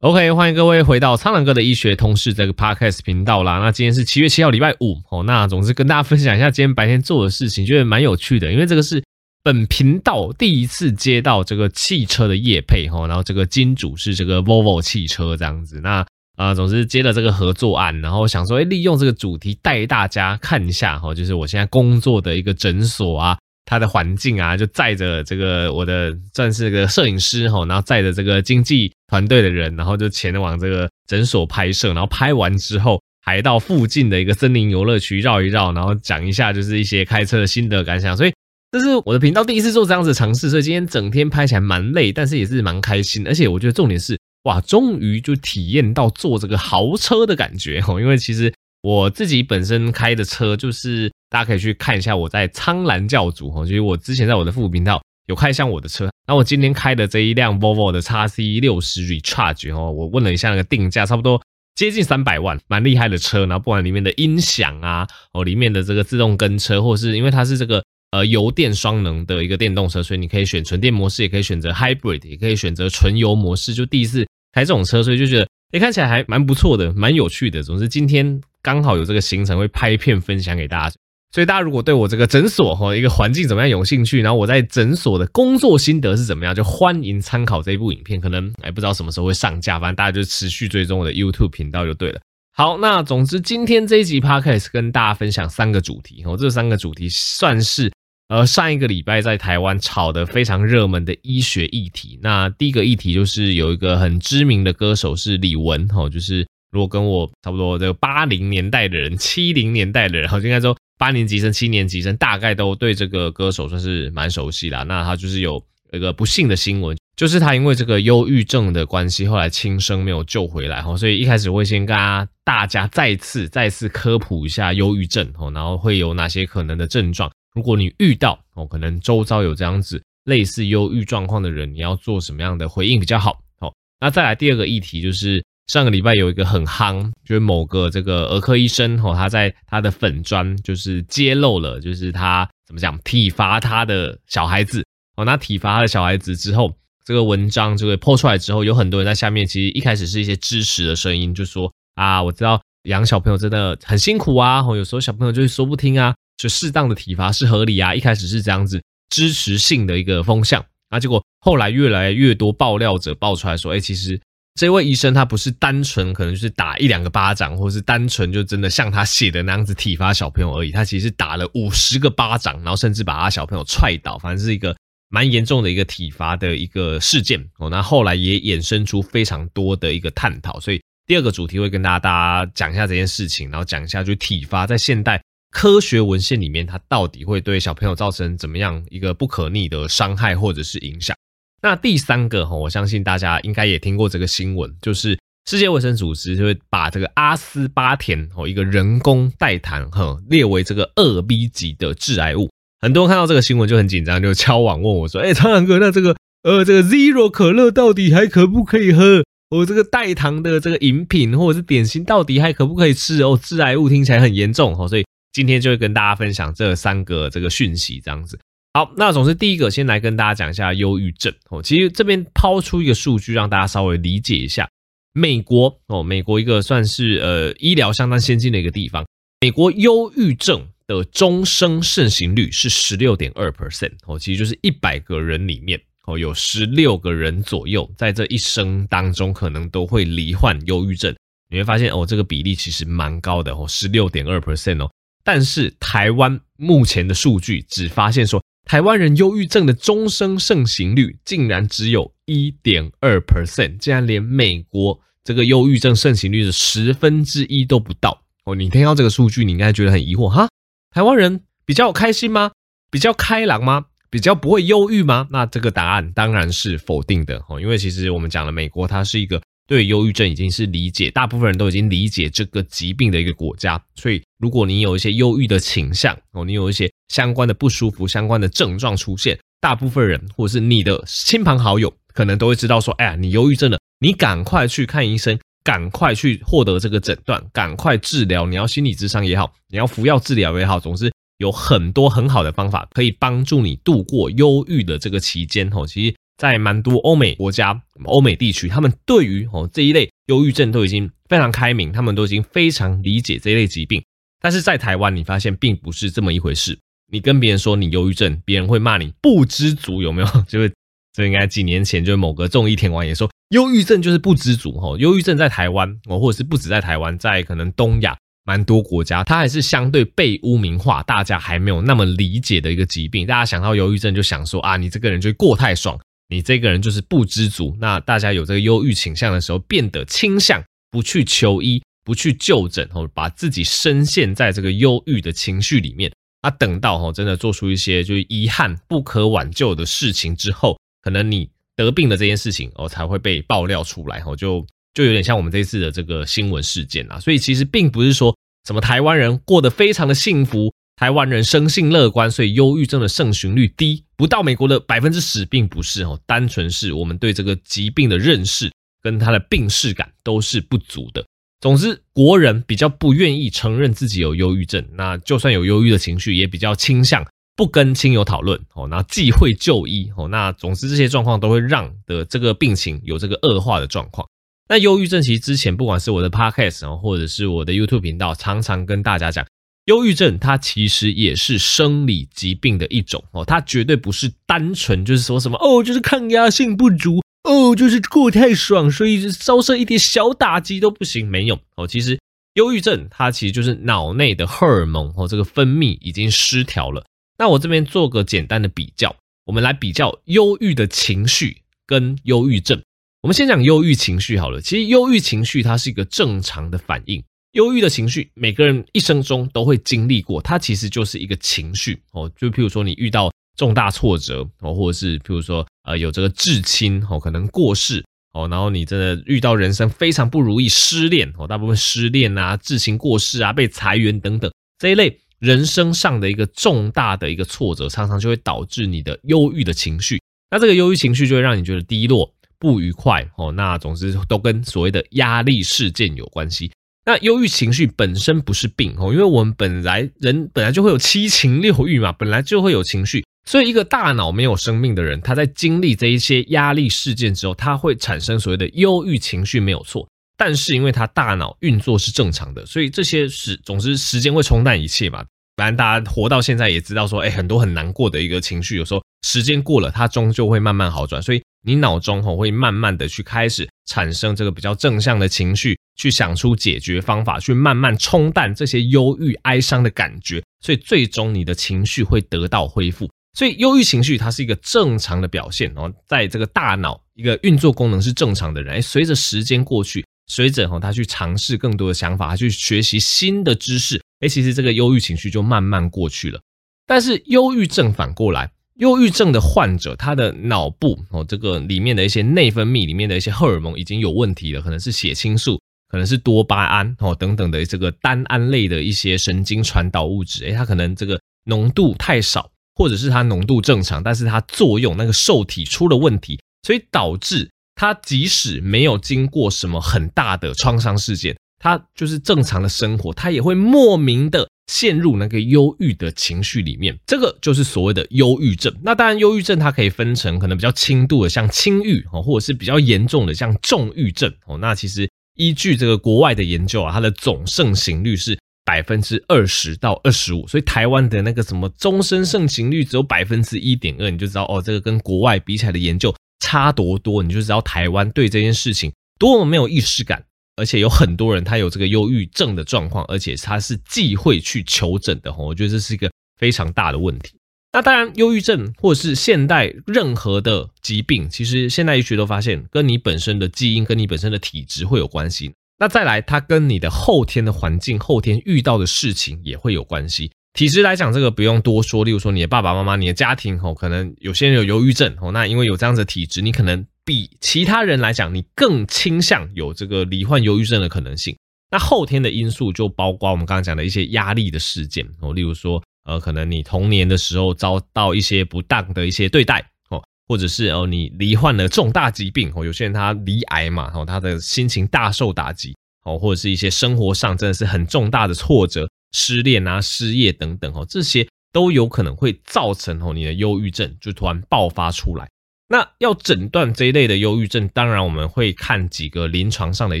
OK，欢迎各位回到苍狼哥的医学通识这个 Podcast 频道啦。那今天是七月七号，礼拜五哦。那总之跟大家分享一下今天白天做的事情，觉得蛮有趣的，因为这个是本频道第一次接到这个汽车的业配哈。然后这个金主是这个 Volvo 汽车这样子。那啊、总之接了这个合作案，然后想说，哎，利用这个主题带大家看一下哈，就是我现在工作的一个诊所啊。他的环境啊，就载着这个我的算是个摄影师吼，然后载着这个经济团队的人，然后就前往这个诊所拍摄，然后拍完之后还到附近的一个森林游乐区绕一绕，然后讲一下就是一些开车的心得感想。所以这是我的频道第一次做这样子尝试，所以今天整天拍起来蛮累，但是也是蛮开心。而且我觉得重点是哇，终于就体验到坐这个豪车的感觉哦，因为其实。我自己本身开的车，就是大家可以去看一下我在苍兰教主哈，就是我之前在我的副频道有开箱我的车。那我今天开的这一辆 Volvo 的 XC60 Recharge 哦，我问了一下那个定价，差不多接近三百万，蛮厉害的车。然后不管里面的音响啊，哦，里面的这个自动跟车，或是因为它是这个呃油电双能的一个电动车，所以你可以选纯电模式，也可以选择 Hybrid，也可以选择纯油模式。就第一次开这种车，所以就觉得。诶，看起来还蛮不错的，蛮有趣的。总之，今天刚好有这个行程，会拍片分享给大家。所以，大家如果对我这个诊所哈一个环境怎么样有兴趣，然后我在诊所的工作心得是怎么样，就欢迎参考这一部影片。可能哎不知道什么时候会上架，反正大家就持续追踪我的 YouTube 频道就对了。好，那总之今天这一集 Podcast 跟大家分享三个主题哦，这三个主题算是。呃，上一个礼拜在台湾炒得非常热门的医学议题，那第一个议题就是有一个很知名的歌手是李玟，哈，就是如果跟我差不多这个八零年代的人、七零年代的人，哈，应该说八年级生、七年级生，大概都对这个歌手算是蛮熟悉啦。那他就是有一个不幸的新闻，就是他因为这个忧郁症的关系，后来轻生没有救回来，哈，所以一开始会先跟大家再次、再次科普一下忧郁症，哈，然后会有哪些可能的症状。如果你遇到哦，可能周遭有这样子类似忧郁状况的人，你要做什么样的回应比较好？好，那再来第二个议题就是上个礼拜有一个很夯，就是某个这个儿科医生哦，他在他的粉专就是揭露了，就是他怎么讲体罚他的小孩子哦，那体罚他的小孩子之后，这个文章就会 po 出来之后，有很多人在下面其实一开始是一些支持的声音，就说啊，我知道养小朋友真的很辛苦啊，哦，有时候小朋友就是说不听啊。就适当的体罚是合理啊，一开始是这样子支持性的一个风向，那结果后来越来越多爆料者爆出来说，哎，其实这位医生他不是单纯可能就是打一两个巴掌，或是单纯就真的像他写的那样子体罚小朋友而已，他其实打了五十个巴掌，然后甚至把他小朋友踹倒，反正是一个蛮严重的一个体罚的一个事件哦。那后来也衍生出非常多的一个探讨，所以第二个主题会跟大家大家讲一下这件事情，然后讲一下就体罚在现代。科学文献里面，它到底会对小朋友造成怎么样一个不可逆的伤害或者是影响？那第三个哈，我相信大家应该也听过这个新闻，就是世界卫生组织就会把这个阿斯巴甜哦，一个人工代糖哈列为这个二 B 级的致癌物。很多人看到这个新闻就很紧张，就敲碗问我说：“哎，苍蓝鸽，那这个呃这个 Zero 可乐到底还可不可以喝？我这个代糖的这个饮品或者是点心到底还可不可以吃？哦，致癌物听起来很严重哦，所以。”今天就会跟大家分享这三个这个讯息，这样子。好，那总之第一个，先来跟大家讲一下忧郁症哦。其实这边抛出一个数据，让大家稍微理解一下。美国哦，美国一个算是呃医疗相当先进的一个地方。美国忧郁症的终生盛行率是十六点二 percent 哦，其实就是一百个人里面哦有十六个人左右，在这一生当中可能都会罹患忧郁症。你会发现哦，这个比例其实蛮高的哦，十六点二 percent 哦。但是台湾目前的数据只发现说，台湾人忧郁症的终生盛行率竟然只有一点二 percent，竟然连美国这个忧郁症盛行率的十分之一都不到哦。你听到这个数据，你应该觉得很疑惑哈？台湾人比较开心吗？比较开朗吗？比较不会忧郁吗？那这个答案当然是否定的哦，因为其实我们讲了，美国它是一个。对忧郁症已经是理解，大部分人都已经理解这个疾病的一个国家，所以如果你有一些忧郁的倾向哦，你有一些相关的不舒服、相关的症状出现，大部分人或者是你的亲朋好友可能都会知道说，哎呀，你忧郁症了，你赶快去看医生，赶快去获得这个诊断，赶快治疗。你要心理咨商也好，你要服药治疗也好，总之有很多很好的方法可以帮助你度过忧郁的这个期间哦。其实。在蛮多欧美国家、欧美地区，他们对于哦这一类忧郁症都已经非常开明，他们都已经非常理解这一类疾病。但是在台湾，你发现并不是这么一回事。你跟别人说你忧郁症，别人会骂你不知足，有没有？就是这应该几年前就是某个综艺天王也说，忧郁症就是不知足哈。忧郁症在台湾哦，或者是不止在台湾，在可能东亚蛮多国家，它还是相对被污名化，大家还没有那么理解的一个疾病。大家想到忧郁症就想说啊，你这个人就过太爽，你这个人就是不知足。那大家有这个忧郁倾向的时候，变得倾向不去求医，不去就诊，哦，把自己深陷在这个忧郁的情绪里面。啊，等到哈真的做出一些就是遗憾不可挽救的事情之后，可能你得病的这件事情哦才会被爆料出来，哦就就有点像我们这次的这个新闻事件啊。所以其实并不是说什么台湾人过得非常的幸福，台湾人生性乐观，所以忧郁症的盛行率低，不到美国的百分之十，并不是哦，单纯是我们对这个疾病的认识跟它的病识感都是不足的。总之，国人比较不愿意承认自己有忧郁症，那就算有忧郁的情绪，也比较倾向不跟亲友讨论哦，那忌讳就医哦，那总之这些状况都会让的这个病情有这个恶化的状况。那忧郁症其实之前不管是我的 podcast 或者是我的 YouTube 频道，常常跟大家讲，忧郁症它其实也是生理疾病的一种哦，它绝对不是单纯就是说什么哦，就是抗压性不足。哦，就是过太爽，所以遭受一点小打击都不行。没有哦，其实忧郁症它其实就是脑内的荷尔蒙哦，这个分泌已经失调了。那我这边做个简单的比较，我们来比较忧郁的情绪跟忧郁症。我们先讲忧郁情绪好了。其实忧郁情绪它是一个正常的反应，忧郁的情绪每个人一生中都会经历过，它其实就是一个情绪哦。就譬如说你遇到。重大挫折哦，或者是譬如说，呃，有这个至亲哦，可能过世哦，然后你真的遇到人生非常不如意，失恋哦，大部分失恋啊、至亲过世啊、被裁员等等这一类人生上的一个重大的一个挫折，常常就会导致你的忧郁的情绪。那这个忧郁情绪就会让你觉得低落、不愉快哦。那总之都跟所谓的压力事件有关系。那忧郁情绪本身不是病哦，因为我们本来人本来就会有七情六欲嘛，本来就会有情绪。所以，一个大脑没有生命的人，他在经历这一些压力事件之后，他会产生所谓的忧郁情绪，没有错。但是，因为他大脑运作是正常的，所以这些时总之时间会冲淡一切嘛。反正大家活到现在也知道说，哎，很多很难过的一个情绪，有时候时间过了，它终究会慢慢好转。所以，你脑中吼会慢慢的去开始产生这个比较正向的情绪，去想出解决方法，去慢慢冲淡这些忧郁哀伤的感觉。所以，最终你的情绪会得到恢复。所以，忧郁情绪它是一个正常的表现哦，在这个大脑一个运作功能是正常的人，随着时间过去，随着哈他去尝试更多的想法，他去学习新的知识，哎，其实这个忧郁情绪就慢慢过去了。但是，忧郁症反过来，忧郁症的患者他的脑部哦，这个里面的一些内分泌里面的一些荷尔蒙已经有问题了，可能是血清素，可能是多巴胺哦等等的这个单胺类的一些神经传导物质，哎，它可能这个浓度太少。或者是它浓度正常，但是它作用那个受体出了问题，所以导致它即使没有经过什么很大的创伤事件，它就是正常的生活，它也会莫名的陷入那个忧郁的情绪里面。这个就是所谓的忧郁症。那当然，忧郁症它可以分成可能比较轻度的，像轻郁哦，或者是比较严重的，像重郁症哦。那其实依据这个国外的研究啊，它的总盛行率是。百分之二十到二十五，所以台湾的那个什么终身盛行率只有百分之一点二，你就知道哦，这个跟国外比起来的研究差多多，你就知道台湾对这件事情多么没有意识感，而且有很多人他有这个忧郁症的状况，而且他是忌讳去求诊的，我觉得这是一个非常大的问题。那当然，忧郁症或者是现代任何的疾病，其实现代医学都发现跟你本身的基因、跟你本身的体质会有关系。那再来，它跟你的后天的环境、后天遇到的事情也会有关系。体质来讲，这个不用多说。例如说，你的爸爸妈妈、你的家庭，哦，可能有些人有忧郁症，哦，那因为有这样子的体质，你可能比其他人来讲，你更倾向有这个罹患忧郁症的可能性。那后天的因素就包括我们刚刚讲的一些压力的事件，哦，例如说，呃，可能你童年的时候遭到一些不当的一些对待哦。或者是哦，你罹患了重大疾病哦，有些人他罹癌嘛，哦，他的心情大受打击哦，或者是一些生活上真的是很重大的挫折，失恋啊、失业等等哦，这些都有可能会造成哦你的忧郁症就突然爆发出来。那要诊断这一类的忧郁症，当然我们会看几个临床上的一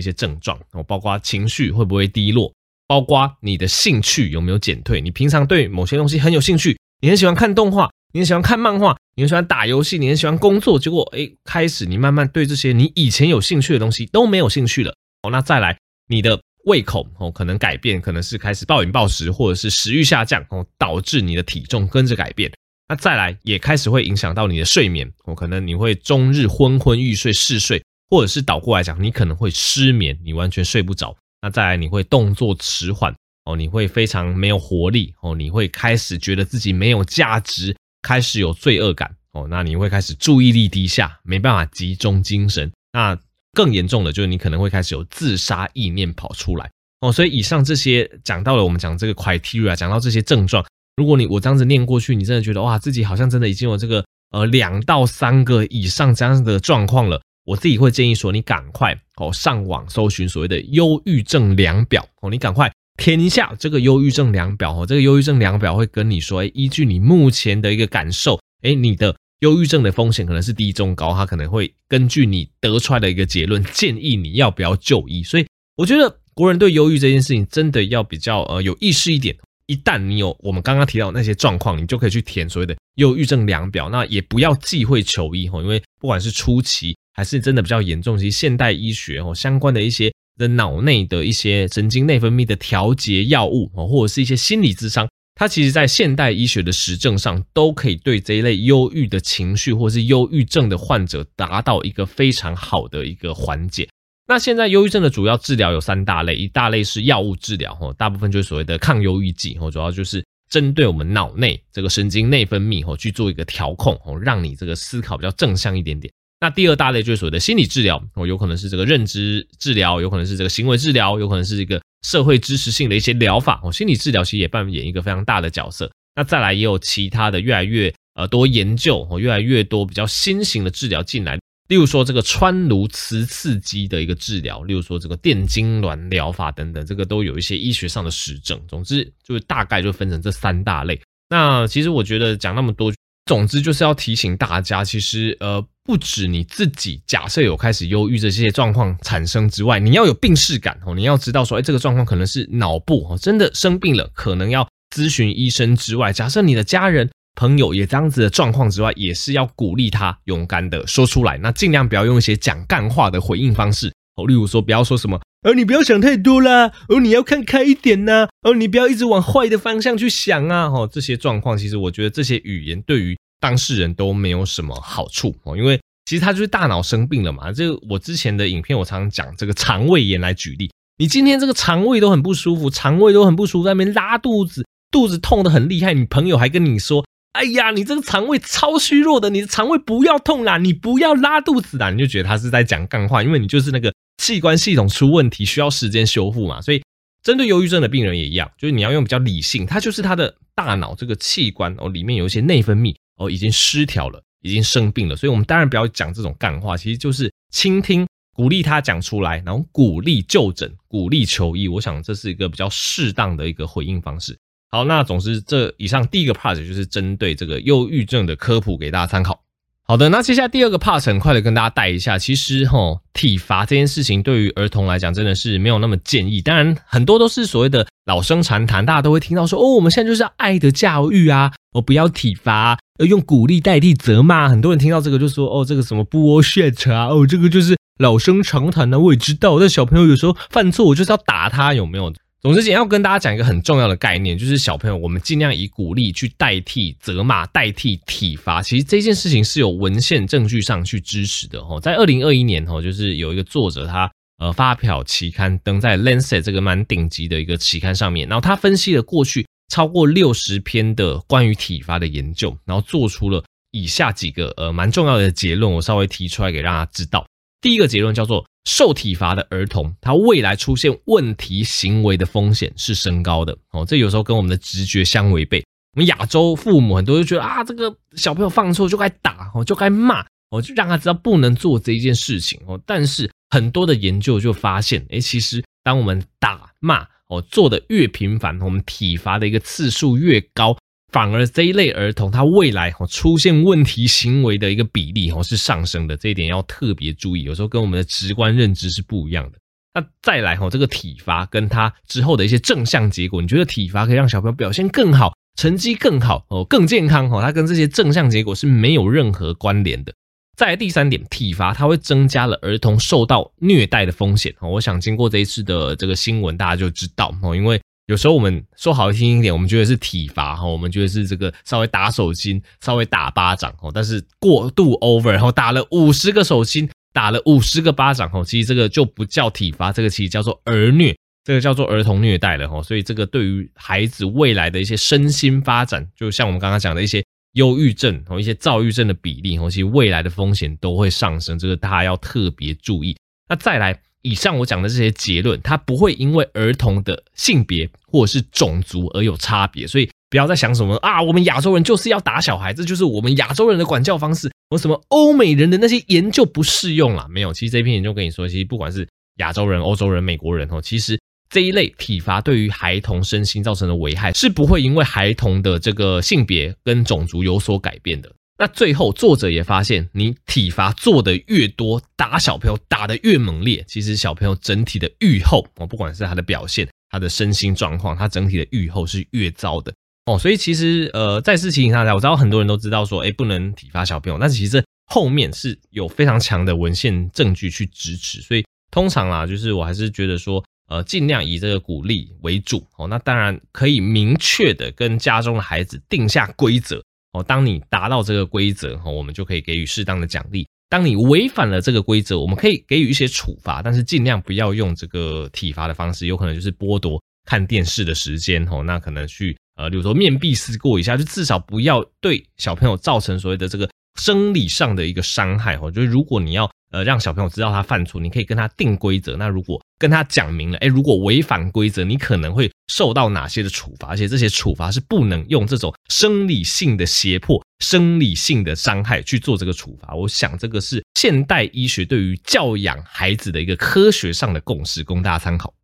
些症状，哦，包括情绪会不会低落，包括你的兴趣有没有减退。你平常对某些东西很有兴趣，你很喜欢看动画，你很喜欢看漫画，你很喜欢打游戏，你很喜欢工作，结果诶，开始你慢慢对这些你以前有兴趣的东西都没有兴趣了。哦，那再来你的胃口哦，可能改变，可能是开始暴饮暴食，或者是食欲下降哦，导致你的体重跟着改变。那再来也开始会影响到你的睡眠，哦，可能你会终日昏昏欲睡、嗜睡，或者是倒过来讲，你可能会失眠，你完全睡不着。那再来你会动作迟缓，哦，你会非常没有活力，哦，你会开始觉得自己没有价值，开始有罪恶感，哦，那你会开始注意力低下，没办法集中精神。那更严重的就是你可能会开始有自杀意念跑出来，哦，所以以上这些讲到了我们讲这个 criteria，讲到这些症状。如果你我这样子念过去，你真的觉得哇，自己好像真的已经有这个呃两到三个以上这样的状况了，我自己会建议说，你赶快哦上网搜寻所谓的忧郁症量表哦，你赶快填一下这个忧郁症量表哦，这个忧郁症量表会跟你说，哎，依据你目前的一个感受，哎，你的忧郁症的风险可能是低中高，它可能会根据你得出来的一个结论，建议你要不要就医。所以我觉得国人对忧郁这件事情真的要比较呃有意识一点。一旦你有我们刚刚提到那些状况，你就可以去填所谓的忧郁症量表。那也不要忌讳求医哈，因为不管是初期还是真的比较严重，其实现代医学哦相关的一些的脑内的一些神经内分泌的调节药物哦，或者是一些心理智商，它其实在现代医学的实证上都可以对这一类忧郁的情绪或是忧郁症的患者达到一个非常好的一个缓解。那现在忧郁症的主要治疗有三大类，一大类是药物治疗，吼，大部分就是所谓的抗忧郁剂，吼，主要就是针对我们脑内这个神经内分泌，吼，去做一个调控，吼，让你这个思考比较正向一点点。那第二大类就是所谓的心理治疗，哦，有可能是这个认知治疗，有可能是这个行为治疗，有可能是一个社会支持性的一些疗法，哦，心理治疗其实也扮演一个非常大的角色。那再来也有其他的越来越呃多研究，哦，越来越多比较新型的治疗进来。例如说这个川颅磁刺激的一个治疗，例如说这个电痉挛疗法等等，这个都有一些医学上的实证。总之就是大概就分成这三大类。那其实我觉得讲那么多，总之就是要提醒大家，其实呃不止你自己假设有开始忧郁这些状况产生之外，你要有病识感哦，你要知道说，哎，这个状况可能是脑部哦，真的生病了，可能要咨询医生之外，假设你的家人。朋友也这样子的状况之外，也是要鼓励他勇敢的说出来。那尽量不要用一些讲干话的回应方式哦，例如说不要说什么，呃，你不要想太多啦，哦，你要看开一点呐，哦，你不要一直往坏的方向去想啊，哦，这些状况其实我觉得这些语言对于当事人都没有什么好处哦，因为其实他就是大脑生病了嘛。这个我之前的影片我常常讲这个肠胃炎来举例，你今天这个肠胃都很不舒服，肠胃都很不舒服，在那边拉肚子，肚子痛得很厉害，你朋友还跟你说。哎呀，你这个肠胃超虚弱的，你的肠胃不要痛啦，你不要拉肚子啦，你就觉得他是在讲干话，因为你就是那个器官系统出问题，需要时间修复嘛。所以，针对忧郁症的病人也一样，就是你要用比较理性，他就是他的大脑这个器官哦，里面有一些内分泌哦，已经失调了，已经生病了。所以我们当然不要讲这种干话，其实就是倾听，鼓励他讲出来，然后鼓励就诊，鼓励求医。我想这是一个比较适当的一个回应方式。好，那总之，这以上第一个 part 就是针对这个忧郁症的科普，给大家参考。好的，那接下来第二个 part 很快的跟大家带一下，其实齁，体罚这件事情对于儿童来讲真的是没有那么建议。当然，很多都是所谓的老生常谈，大家都会听到说，哦，我们现在就是要爱的教育啊，哦，不要体罚，用鼓励代替责骂。很多人听到这个就说，哦，这个什么 bullshit 啊，哦，这个就是老生常谈呢。我也知道，但小朋友有时候犯错，我就是要打他，有没有？总之，今天要跟大家讲一个很重要的概念，就是小朋友，我们尽量以鼓励去代替责骂，代替体罚。其实这件事情是有文献证据上去支持的哦。在二零二一年哦，就是有一个作者他呃发表期刊登在《Lancet》这个蛮顶级的一个期刊上面，然后他分析了过去超过六十篇的关于体罚的研究，然后做出了以下几个呃蛮重要的结论，我稍微提出来给大家知道。第一个结论叫做，受体罚的儿童，他未来出现问题行为的风险是升高的哦。这有时候跟我们的直觉相违背。我们亚洲父母很多就觉得啊，这个小朋友犯错就该打哦，就该骂哦，就让他知道不能做这一件事情哦。但是很多的研究就发现，诶，其实当我们打骂哦做的越频繁，我们体罚的一个次数越高，反而这一类儿童他未来哦出现问题行为的一个比例哦是上升的，这一点要特别注意。有时候跟我们的直观认知是不一样的。那再来哦，这个体罚跟他之后的一些正向结果，你觉得体罚可以让小朋友表现更好，成绩更好哦，更健康哦？它跟这些正向结果是没有任何关联的。再来第三点，体罚它会增加了儿童受到虐待的风险哦。我想经过这一次的这个新闻，大家就知道哦，因为有时候我们说好听一点，我们觉得是体罚哈，我们觉得是这个稍微打手心、稍微打巴掌哦，但是过度 over，然后打了五十个手心、打了五十个巴掌哦，其实这个就不叫体罚，这个其实叫做儿虐，这个叫做儿童虐待了哈。所以这个对于孩子未来的一些身心发展，就像我们刚刚讲的一些。忧郁症和一些躁郁症的比例，其实未来的风险都会上升，这个大家要特别注意。那再来，以上我讲的这些结论，它不会因为儿童的性别或者是种族而有差别，所以不要再想什么啊，我们亚洲人就是要打小孩，这就是我们亚洲人的管教方式。我什么欧美人的那些研究不适用了？没有，其实这篇研究跟你说，其实不管是亚洲人、欧洲人、美国人哦，其实。这一类体罚对于孩童身心造成的危害是不会因为孩童的这个性别跟种族有所改变的。那最后作者也发现，你体罚做得越多，打小朋友打得越猛烈，其实小朋友整体的愈后哦，不管是他的表现、他的身心状况，他整体的愈后是越糟的哦。所以其实呃，再次提醒大家，我知道很多人都知道说，哎，不能体罚小朋友，但是其实后面是有非常强的文献证据去支持。所以通常啦，就是我还是觉得说。呃，尽量以这个鼓励为主哦。那当然可以明确的跟家中的孩子定下规则哦。当你达到这个规则哦，我们就可以给予适当的奖励。当你违反了这个规则，我们可以给予一些处罚，但是尽量不要用这个体罚的方式，有可能就是剥夺看电视的时间哦。那可能去呃，比如说面壁思过一下，就至少不要对小朋友造成所谓的这个生理上的一个伤害哦。就是如果你要。呃，让小朋友知道他犯错，你可以跟他定规则。那如果跟他讲明了，诶，如果违反规则，你可能会受到哪些的处罚？而且这些处罚是不能用这种生理性的胁迫、生理性的伤害去做这个处罚。我想这个是现代医学对于教养孩子的一个科学上的共识，供大家参考。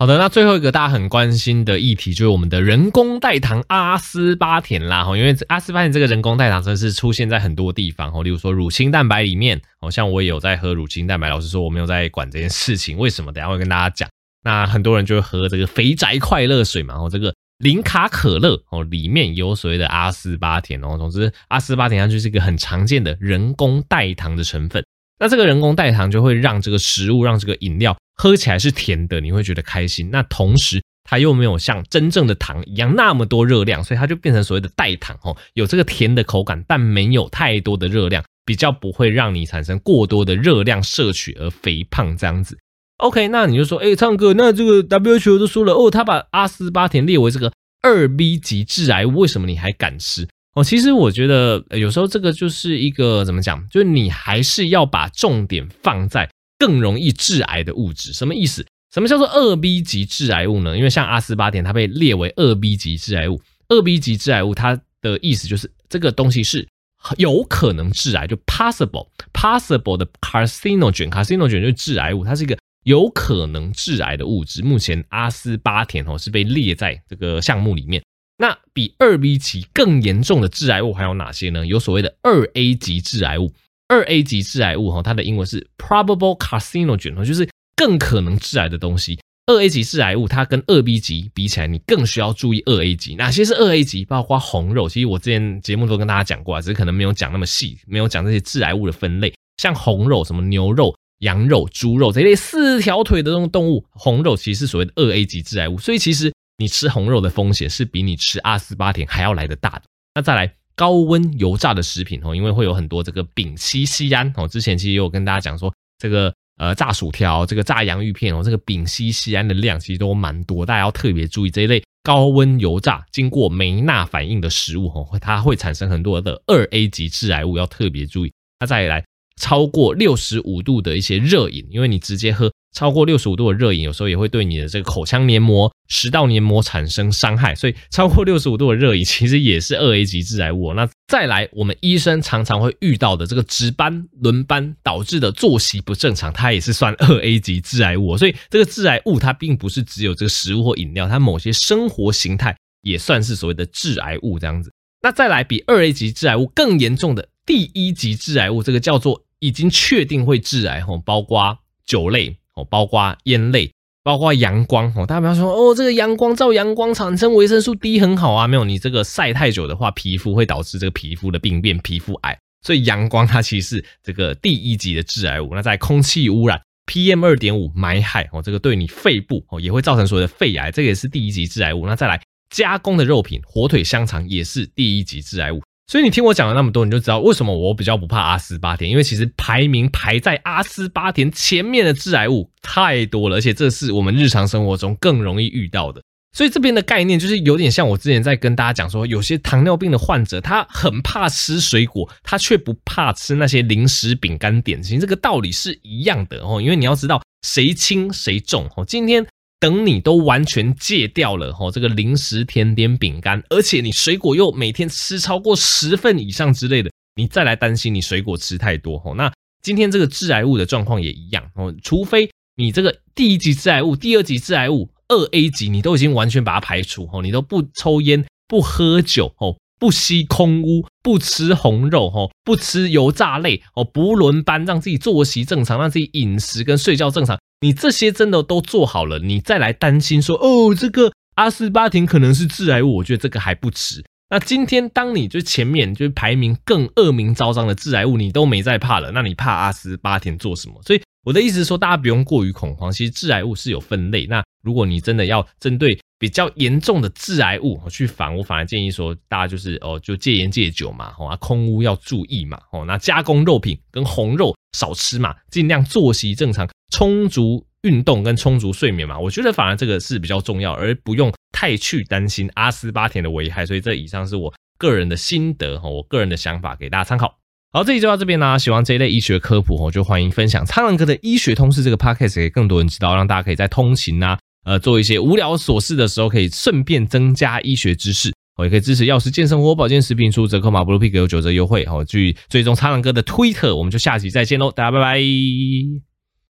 好的，那最后一个大家很关心的议题就是我们的人工代糖阿斯巴甜啦，哈，因为阿斯巴甜这个人工代糖真的是出现在很多地方，哈，例如说乳清蛋白里面，好像我也有在喝乳清蛋白，老实说我没有在管这件事情，为什么？等下会跟大家讲。那很多人就会喝这个肥宅快乐水嘛，哦，这个零卡可乐哦，里面有所谓的阿斯巴甜哦，总之阿斯巴甜它就是一个很常见的人工代糖的成分。那这个人工代糖就会让这个食物，让这个饮料喝起来是甜的，你会觉得开心。那同时它又没有像真正的糖一样那么多热量，所以它就变成所谓的代糖哦，有这个甜的口感，但没有太多的热量，比较不会让你产生过多的热量摄取而肥胖这样子。OK，那你就说，哎，唱歌，那这个 WHO 都说了哦，他把阿斯巴甜列为这个二 B 级致癌物，为什么你还敢吃？哦，其实我觉得有时候这个就是一个怎么讲，就是你还是要把重点放在更容易致癌的物质。什么意思？什么叫做二 B 级致癌物呢？因为像阿斯巴甜，它被列为二 B 级致癌物。二 B 级致癌物，它的意思就是这个东西是有可能致癌，就 possible possible 的 carcinogen，carcinogen 就是致癌物，它是一个有可能致癌的物质。目前阿斯巴甜哦是被列在这个项目里面。那比二 B 级更严重的致癌物还有哪些呢？有所谓的二 A 级致癌物，二 A 级致癌物哈，它的英文是 probable carcinogen，就是更可能致癌的东西。二 A 级致癌物，它跟二 B 级比起来，你更需要注意二 A 级。哪些是二 A 级？包括红肉，其实我之前节目都跟大家讲过啊，只是可能没有讲那么细，没有讲这些致癌物的分类。像红肉，什么牛肉、羊肉、猪肉这类四条腿的这种动物，红肉其实是所谓的二 A 级致癌物。所以其实。你吃红肉的风险是比你吃阿斯巴甜还要来得大的。那再来高温油炸的食品哦，因为会有很多这个丙烯酰胺哦。之前其实也有跟大家讲说，这个呃炸薯条、这个炸洋芋片哦，这个丙烯酰胺的量其实都蛮多，大家要特别注意这一类高温油炸、经过酶纳反应的食物哦，它会产生很多的二 A 级致癌物，要特别注意。那再来超过六十五度的一些热饮，因为你直接喝。超过六十五度的热饮，有时候也会对你的这个口腔黏膜、食道黏膜产生伤害，所以超过六十五度的热饮其实也是二 A 级致癌物。那再来，我们医生常常会遇到的这个值班、轮班导致的作息不正常，它也是算二 A 级致癌物。所以这个致癌物它并不是只有这个食物或饮料，它某些生活形态也算是所谓的致癌物这样子。那再来比二 A 级致癌物更严重的第一级致癌物，这个叫做已经确定会致癌吼，包括酒类哦，包括烟类。包括阳光哦，大家不要说哦，这个阳光照阳光产生维生素 D 很好啊，没有，你这个晒太久的话，皮肤会导致这个皮肤的病变、皮肤癌。所以阳光它其实是这个第一级的致癌物。那在空气污染 PM 二点五霾害哦，这个对你肺部哦也会造成所谓的肺癌，这个也是第一级致癌物。那再来加工的肉品，火腿、香肠也是第一级致癌物。所以你听我讲了那么多，你就知道为什么我比较不怕阿斯巴甜，因为其实排名排在阿斯巴甜前面的致癌物太多了，而且这是我们日常生活中更容易遇到的。所以这边的概念就是有点像我之前在跟大家讲说，有些糖尿病的患者他很怕吃水果，他却不怕吃那些零食、饼干、点心，这个道理是一样的哦。因为你要知道谁轻谁重哦。今天。等你都完全戒掉了吼，这个零食、甜点、饼干，而且你水果又每天吃超过十份以上之类的，你再来担心你水果吃太多吼，那今天这个致癌物的状况也一样哦，除非你这个第一级致癌物、第二级致癌物、二 A 级，你都已经完全把它排除吼，你都不抽烟、不喝酒吼。不吸空污，不吃红肉，吼，不吃油炸类，哦，不轮班，让自己作息正常，让自己饮食跟睡觉正常。你这些真的都做好了，你再来担心说，哦，这个阿斯巴甜可能是致癌物，我觉得这个还不迟。那今天当你就前面就排名更恶名昭彰的致癌物，你都没在怕了，那你怕阿斯巴甜做什么？所以我的意思是说，大家不用过于恐慌。其实致癌物是有分类，那如果你真的要针对。比较严重的致癌物去防，我反而建议说，大家就是哦，就戒烟戒酒嘛，哦，空屋要注意嘛，哦，那加工肉品跟红肉少吃嘛，尽量作息正常，充足运动跟充足睡眠嘛，我觉得反而这个是比较重要，而不用太去担心阿斯巴甜的危害。所以这以上是我个人的心得哈，我个人的想法给大家参考。好，这集就到这边啦，喜欢这一类医学科普哦，就欢迎分享苍蓝鸽的医学通识这个 podcast 给更多人知道，让大家可以在通勤啊。呃，做一些无聊琐事的时候，可以顺便增加医学知识。我也可以支持药师健生活保健食品，出折扣码 Blue Pig 有九折优惠。好，去追踪苍狼哥的推特，我们就下集再见喽，大家拜拜。